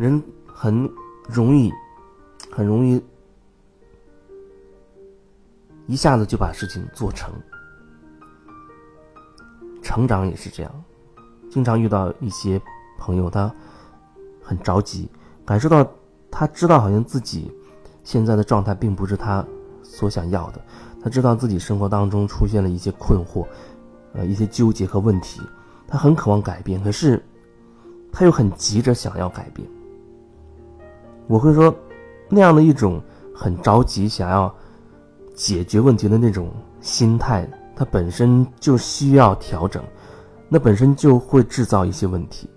人很容易，很容易一下子就把事情做成。成长也是这样，经常遇到一些朋友，他很着急，感受到他知道好像自己现在的状态并不是他所想要的，他知道自己生活当中出现了一些困惑，呃，一些纠结和问题，他很渴望改变，可是他又很急着想要改变。我会说，那样的一种很着急想要解决问题的那种心态。它本身就需要调整，那本身就会制造一些问题。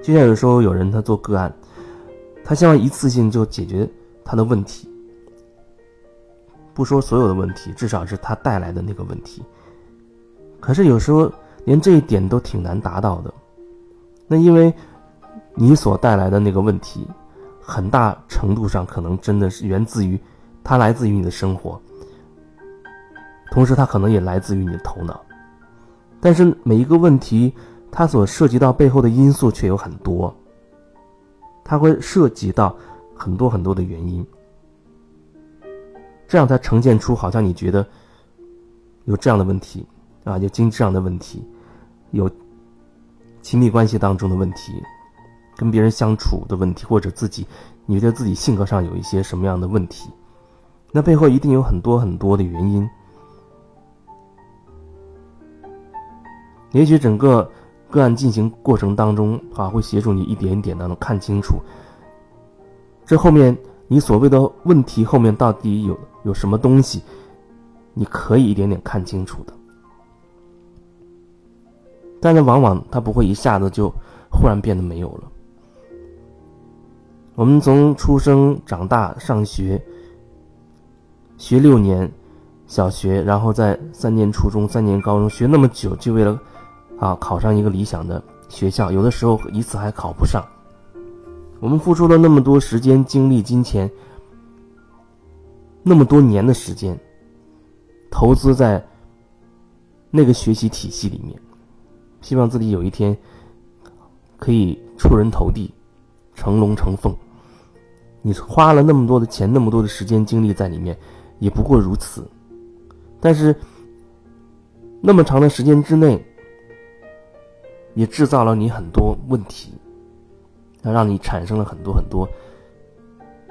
就像有时候有人他做个案，他希望一次性就解决他的问题，不说所有的问题，至少是他带来的那个问题。可是有时候连这一点都挺难达到的，那因为你所带来的那个问题，很大程度上可能真的是源自于，它来自于你的生活。同时，它可能也来自于你的头脑，但是每一个问题，它所涉及到背后的因素却有很多，它会涉及到很多很多的原因，这样才呈现出好像你觉得有这样的问题啊，有经济上的问题，有亲密关系当中的问题，跟别人相处的问题，或者自己你觉得自己性格上有一些什么样的问题，那背后一定有很多很多的原因。也许整个个案进行过程当中，啊，会协助你一点一点的能看清楚，这后面你所谓的问题后面到底有有什么东西，你可以一点点看清楚的。但是往往它不会一下子就忽然变得没有了。我们从出生、长大、上学，学六年小学，然后在三年初中、三年高中，学那么久，就为了。啊，考上一个理想的学校，有的时候一次还考不上。我们付出了那么多时间、精力、金钱，那么多年的时间，投资在那个学习体系里面，希望自己有一天可以出人头地、成龙成凤。你花了那么多的钱、那么多的时间、精力在里面，也不过如此。但是那么长的时间之内，也制造了你很多问题，让你产生了很多很多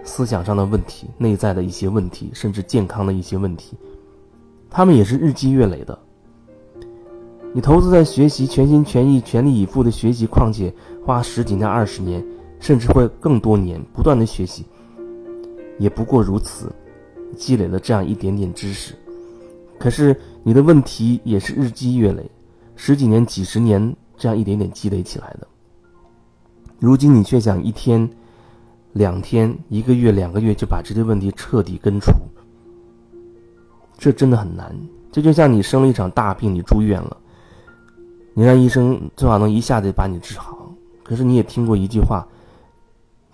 思想上的问题、内在的一些问题，甚至健康的一些问题。他们也是日积月累的。你投资在学习，全心全意、全力以赴的学习，况且花十几年、二十年，甚至会更多年不断的学习，也不过如此，积累了这样一点点知识。可是你的问题也是日积月累，十几年、几十年。这样一点点积累起来的，如今你却想一天、两天、一个月、两个月就把这些问题彻底根除，这真的很难。这就像你生了一场大病，你住院了，你让医生最好能一下子把你治好。可是你也听过一句话，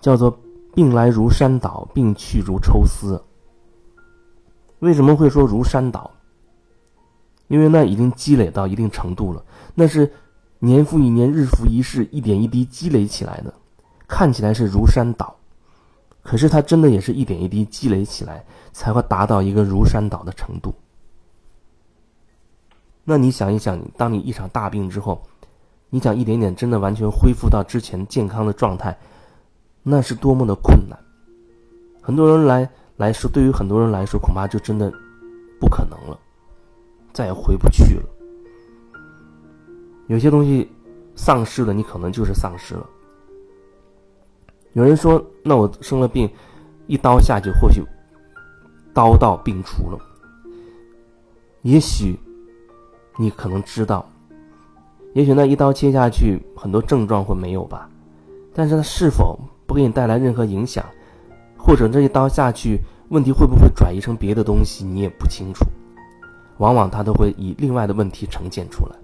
叫做“病来如山倒，病去如抽丝”。为什么会说如山倒？因为那已经积累到一定程度了，那是。年复一年，日复一日，一点一滴积累起来的，看起来是如山倒，可是它真的也是一点一滴积累起来，才会达到一个如山倒的程度。那你想一想，当你一场大病之后，你想一点点真的完全恢复到之前健康的状态，那是多么的困难。很多人来来说，对于很多人来说，恐怕就真的不可能了，再也回不去了。有些东西丧失了，你可能就是丧失了。有人说：“那我生了病，一刀下去，或许刀到病除了。”也许你可能知道，也许那一刀切下去，很多症状会没有吧。但是它是否不给你带来任何影响，或者这一刀下去，问题会不会转移成别的东西，你也不清楚。往往它都会以另外的问题呈现出来。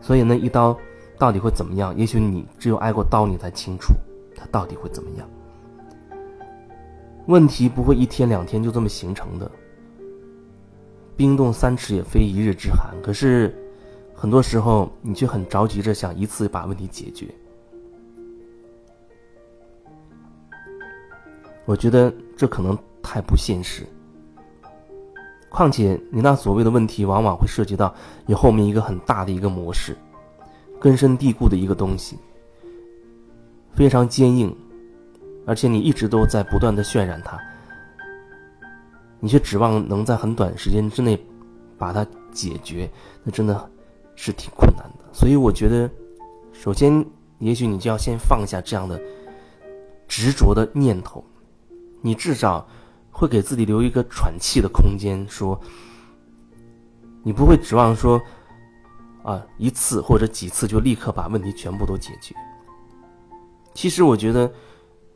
所以那一刀到底会怎么样？也许你只有挨过刀，你才清楚它到底会怎么样。问题不会一天两天就这么形成的。冰冻三尺也非一日之寒。可是，很多时候你却很着急着想一次把问题解决。我觉得这可能太不现实。况且你那所谓的问题，往往会涉及到你后面一个很大的一个模式，根深蒂固的一个东西，非常坚硬，而且你一直都在不断的渲染它，你却指望能在很短时间之内把它解决，那真的是挺困难的。所以我觉得，首先也许你就要先放下这样的执着的念头。你至少会给自己留一个喘气的空间，说，你不会指望说，啊一次或者几次就立刻把问题全部都解决。其实我觉得，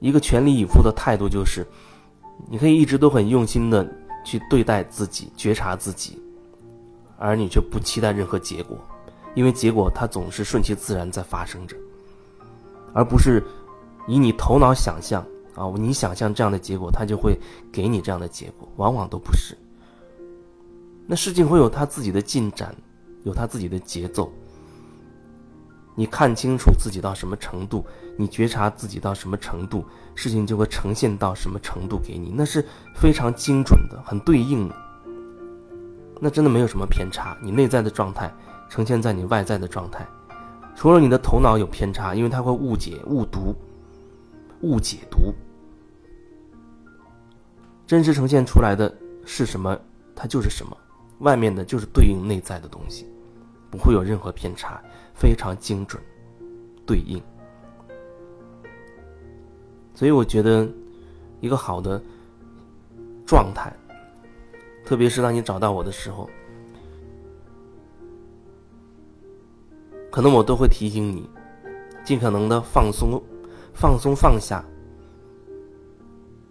一个全力以赴的态度就是，你可以一直都很用心的去对待自己，觉察自己，而你却不期待任何结果，因为结果它总是顺其自然在发生着，而不是以你头脑想象。啊，你想象这样的结果，他就会给你这样的结果，往往都不是。那事情会有他自己的进展，有他自己的节奏。你看清楚自己到什么程度，你觉察自己到什么程度，事情就会呈现到什么程度给你，那是非常精准的，很对应的。那真的没有什么偏差，你内在的状态呈现在你外在的状态，除了你的头脑有偏差，因为它会误解、误读、误解读。真实呈现出来的是什么，它就是什么，外面的就是对应内在的东西，不会有任何偏差，非常精准，对应。所以我觉得，一个好的状态，特别是当你找到我的时候，可能我都会提醒你，尽可能的放松，放松放下。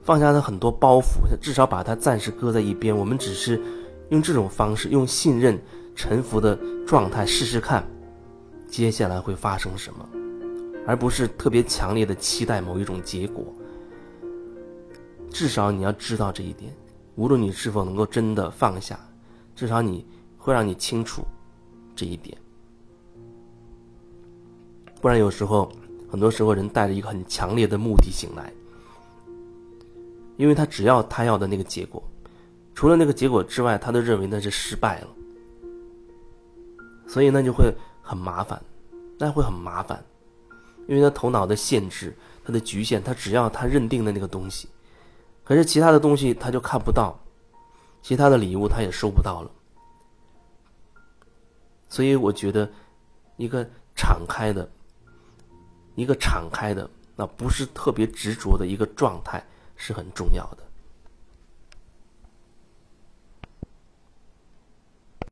放下他很多包袱，至少把它暂时搁在一边。我们只是用这种方式，用信任、臣服的状态试试看，接下来会发生什么，而不是特别强烈的期待某一种结果。至少你要知道这一点，无论你是否能够真的放下，至少你会让你清楚这一点。不然有时候，很多时候人带着一个很强烈的目的醒来。因为他只要他要的那个结果，除了那个结果之外，他都认为那是失败了，所以那就会很麻烦，那会很麻烦，因为他头脑的限制，他的局限，他只要他认定的那个东西，可是其他的东西他就看不到，其他的礼物他也收不到了，所以我觉得，一个敞开的，一个敞开的，那不是特别执着的一个状态。是很重要的。